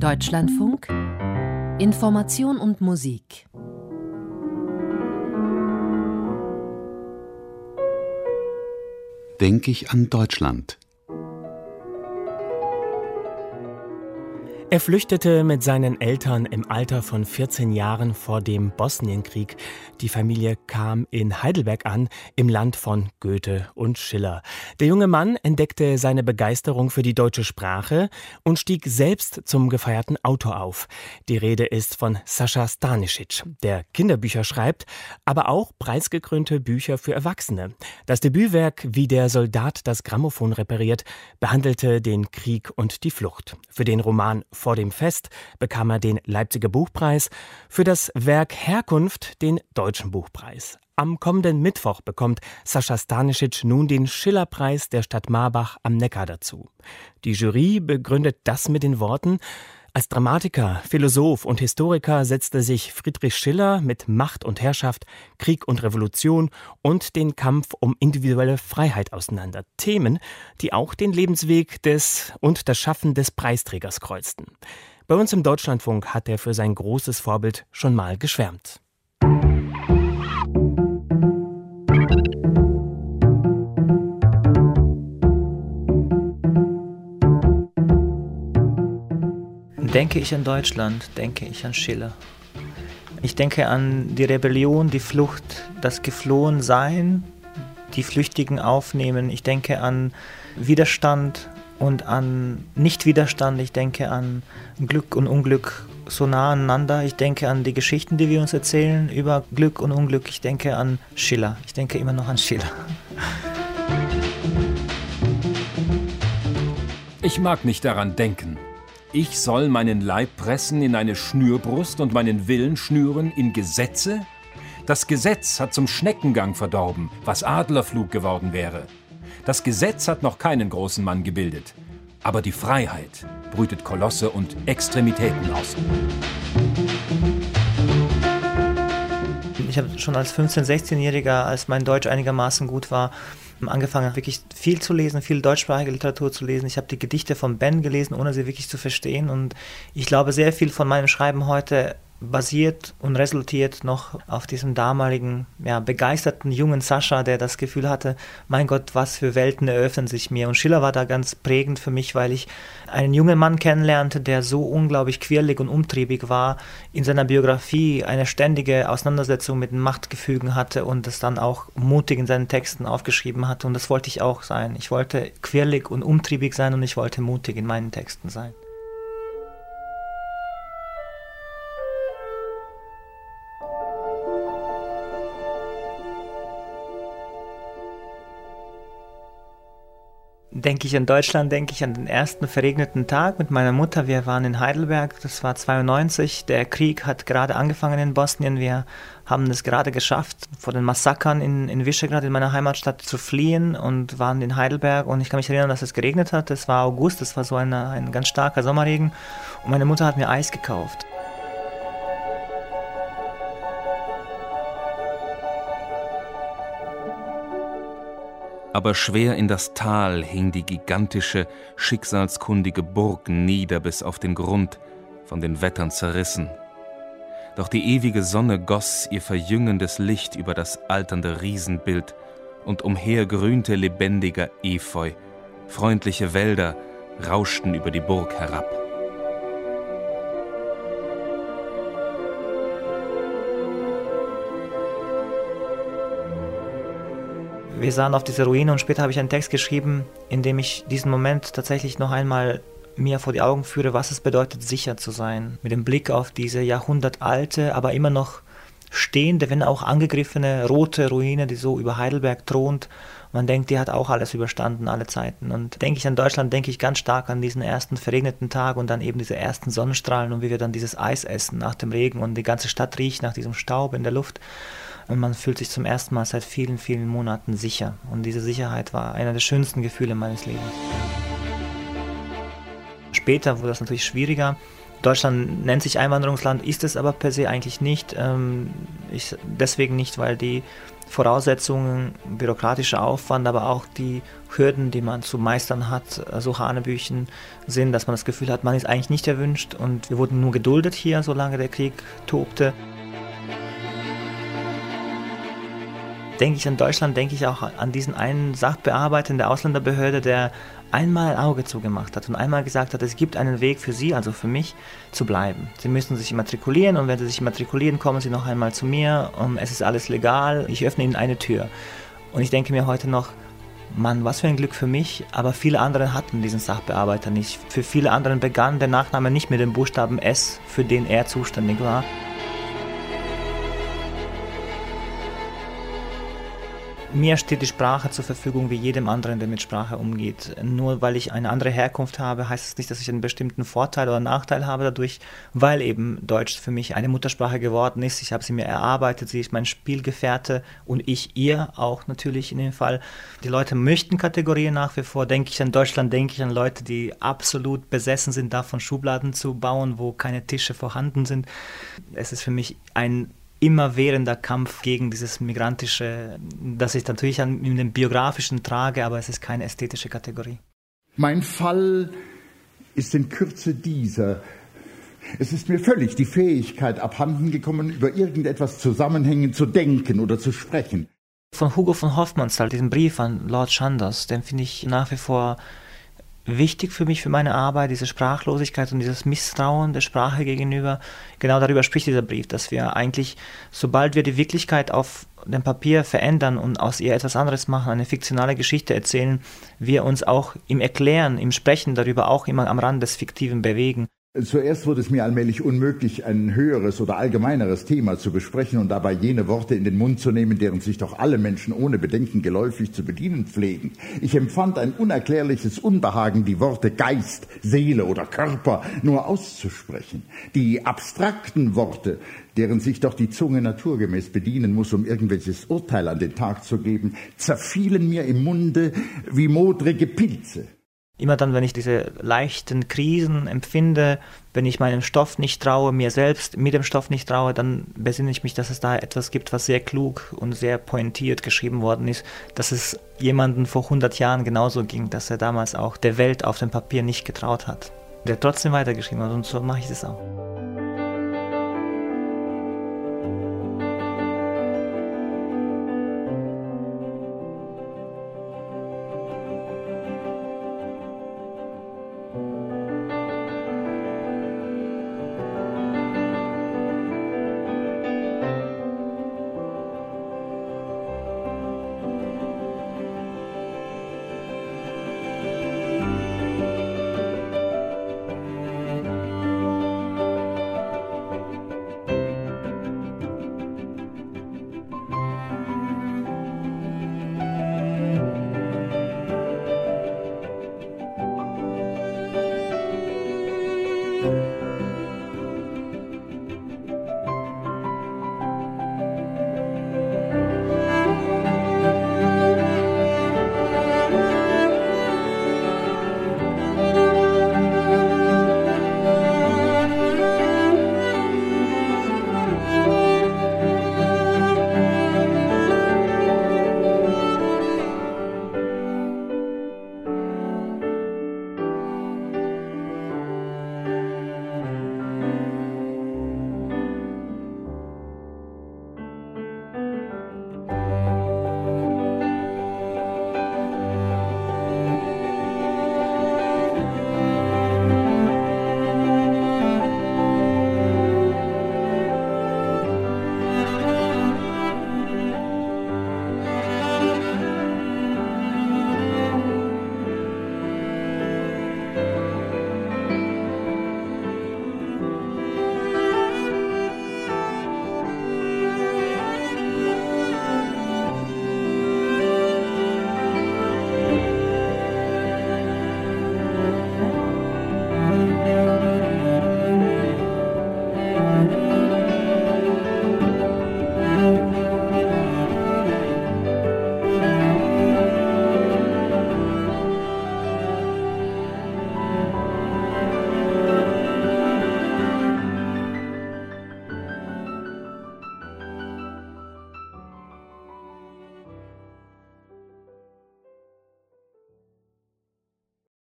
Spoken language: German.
Deutschlandfunk. Information und Musik. Denke ich an Deutschland Er flüchtete mit seinen Eltern im Alter von 14 Jahren vor dem Bosnienkrieg. Die Familie kam in Heidelberg an, im Land von Goethe und Schiller. Der junge Mann entdeckte seine Begeisterung für die deutsche Sprache und stieg selbst zum gefeierten Autor auf. Die Rede ist von Sascha Stanisic, der Kinderbücher schreibt, aber auch preisgekrönte Bücher für Erwachsene. Das Debütwerk Wie der Soldat das Grammophon repariert behandelte den Krieg und die Flucht. Für den Roman vor dem Fest bekam er den Leipziger Buchpreis, für das Werk Herkunft den Deutschen Buchpreis. Am kommenden Mittwoch bekommt Sascha Stanisic nun den Schillerpreis der Stadt Marbach am Neckar dazu. Die Jury begründet das mit den Worten, als Dramatiker, Philosoph und Historiker setzte sich Friedrich Schiller mit Macht und Herrschaft, Krieg und Revolution und den Kampf um individuelle Freiheit auseinander. Themen, die auch den Lebensweg des und das Schaffen des Preisträgers kreuzten. Bei uns im Deutschlandfunk hat er für sein großes Vorbild schon mal geschwärmt. Denke ich an Deutschland, denke ich an Schiller. Ich denke an die Rebellion, die Flucht, das Geflohensein, die Flüchtigen aufnehmen. Ich denke an Widerstand und an Nichtwiderstand. Ich denke an Glück und Unglück so nah aneinander. Ich denke an die Geschichten, die wir uns erzählen über Glück und Unglück. Ich denke an Schiller. Ich denke immer noch an Schiller. Ich mag nicht daran denken. Ich soll meinen Leib pressen in eine Schnürbrust und meinen Willen schnüren in Gesetze? Das Gesetz hat zum Schneckengang verdorben, was Adlerflug geworden wäre. Das Gesetz hat noch keinen großen Mann gebildet. Aber die Freiheit brütet Kolosse und Extremitäten aus. Ich habe schon als 15-, 16-Jähriger, als mein Deutsch einigermaßen gut war, angefangen, wirklich viel zu lesen, viel deutschsprachige Literatur zu lesen. Ich habe die Gedichte von Ben gelesen, ohne sie wirklich zu verstehen. Und ich glaube, sehr viel von meinem Schreiben heute basiert und resultiert noch auf diesem damaligen ja, begeisterten jungen Sascha, der das Gefühl hatte, mein Gott, was für Welten eröffnen sich mir. Und Schiller war da ganz prägend für mich, weil ich einen jungen Mann kennenlernte, der so unglaublich quirlig und umtriebig war, in seiner Biografie eine ständige Auseinandersetzung mit Machtgefügen hatte und es dann auch mutig in seinen Texten aufgeschrieben hatte. Und das wollte ich auch sein. Ich wollte quirlig und umtriebig sein und ich wollte mutig in meinen Texten sein. Denke ich an Deutschland, denke ich an den ersten verregneten Tag mit meiner Mutter. Wir waren in Heidelberg, das war 92. Der Krieg hat gerade angefangen in Bosnien. Wir haben es gerade geschafft, vor den Massakern in, in Visegrad, in meiner Heimatstadt, zu fliehen und waren in Heidelberg. Und ich kann mich erinnern, dass es geregnet hat. Es war August, es war so eine, ein ganz starker Sommerregen. Und meine Mutter hat mir Eis gekauft. Aber schwer in das Tal hing die gigantische, schicksalskundige Burg nieder bis auf den Grund, von den Wettern zerrissen. Doch die ewige Sonne goss ihr verjüngendes Licht über das alternde Riesenbild, und umher grünte lebendiger Efeu, freundliche Wälder rauschten über die Burg herab. Wir sahen auf diese Ruine und später habe ich einen Text geschrieben, in dem ich diesen Moment tatsächlich noch einmal mir vor die Augen führe, was es bedeutet, sicher zu sein. Mit dem Blick auf diese jahrhundertalte, aber immer noch stehende, wenn auch angegriffene rote Ruine, die so über Heidelberg thront. Man denkt, die hat auch alles überstanden, alle Zeiten. Und denke ich an Deutschland, denke ich ganz stark an diesen ersten verregneten Tag und dann eben diese ersten Sonnenstrahlen und wie wir dann dieses Eis essen nach dem Regen und die ganze Stadt riecht nach diesem Staub in der Luft man fühlt sich zum ersten Mal seit vielen, vielen Monaten sicher. Und diese Sicherheit war einer der schönsten Gefühle meines Lebens. Später wurde das natürlich schwieriger. Deutschland nennt sich Einwanderungsland, ist es aber per se eigentlich nicht. Ähm, ich, deswegen nicht, weil die Voraussetzungen, bürokratischer Aufwand, aber auch die Hürden, die man zu meistern hat, so Hanebüchen sind, dass man das Gefühl hat, man ist eigentlich nicht erwünscht und wir wurden nur geduldet hier, solange der Krieg tobte. Denke ich an Deutschland, denke ich auch an diesen einen Sachbearbeiter in der Ausländerbehörde, der einmal ein Auge zugemacht hat und einmal gesagt hat, es gibt einen Weg für Sie, also für mich, zu bleiben. Sie müssen sich immatrikulieren und wenn Sie sich immatrikulieren, kommen Sie noch einmal zu mir. Es ist alles legal. Ich öffne Ihnen eine Tür. Und ich denke mir heute noch, Mann, was für ein Glück für mich, aber viele andere hatten diesen Sachbearbeiter nicht. Für viele anderen begann der Nachname nicht mit dem Buchstaben S, für den er zuständig war. Mir steht die Sprache zur Verfügung wie jedem anderen, der mit Sprache umgeht. Nur weil ich eine andere Herkunft habe, heißt es das nicht, dass ich einen bestimmten Vorteil oder Nachteil habe dadurch, weil eben Deutsch für mich eine Muttersprache geworden ist. Ich habe sie mir erarbeitet, sie ist mein Spielgefährte und ich ihr auch natürlich in dem Fall. Die Leute möchten Kategorien nach wie vor. Denke ich an Deutschland, denke ich an Leute, die absolut besessen sind, davon Schubladen zu bauen, wo keine Tische vorhanden sind. Es ist für mich ein immerwährender Kampf gegen dieses migrantische, das ich natürlich in dem biografischen trage, aber es ist keine ästhetische Kategorie. Mein Fall ist in Kürze dieser. Es ist mir völlig die Fähigkeit abhanden gekommen, über irgendetwas zusammenhängend zu denken oder zu sprechen. Von Hugo von Hoffmannsthal, diesen Brief an Lord Chandos, den finde ich nach wie vor wichtig für mich, für meine Arbeit, diese Sprachlosigkeit und dieses Misstrauen der Sprache gegenüber. Genau darüber spricht dieser Brief, dass wir eigentlich, sobald wir die Wirklichkeit auf dem Papier verändern und aus ihr etwas anderes machen, eine fiktionale Geschichte erzählen, wir uns auch im Erklären, im Sprechen darüber auch immer am Rand des Fiktiven bewegen. Zuerst wurde es mir allmählich unmöglich, ein höheres oder allgemeineres Thema zu besprechen und dabei jene Worte in den Mund zu nehmen, deren sich doch alle Menschen ohne Bedenken geläufig zu bedienen pflegen. Ich empfand ein unerklärliches Unbehagen, die Worte Geist, Seele oder Körper nur auszusprechen. Die abstrakten Worte, deren sich doch die Zunge naturgemäß bedienen muss, um irgendwelches Urteil an den Tag zu geben, zerfielen mir im Munde wie modrige Pilze. Immer dann, wenn ich diese leichten Krisen empfinde, wenn ich meinem Stoff nicht traue, mir selbst mit dem Stoff nicht traue, dann besinne ich mich, dass es da etwas gibt, was sehr klug und sehr pointiert geschrieben worden ist, dass es jemanden vor 100 Jahren genauso ging, dass er damals auch der Welt auf dem Papier nicht getraut hat. Der trotzdem weitergeschrieben hat und so mache ich es auch.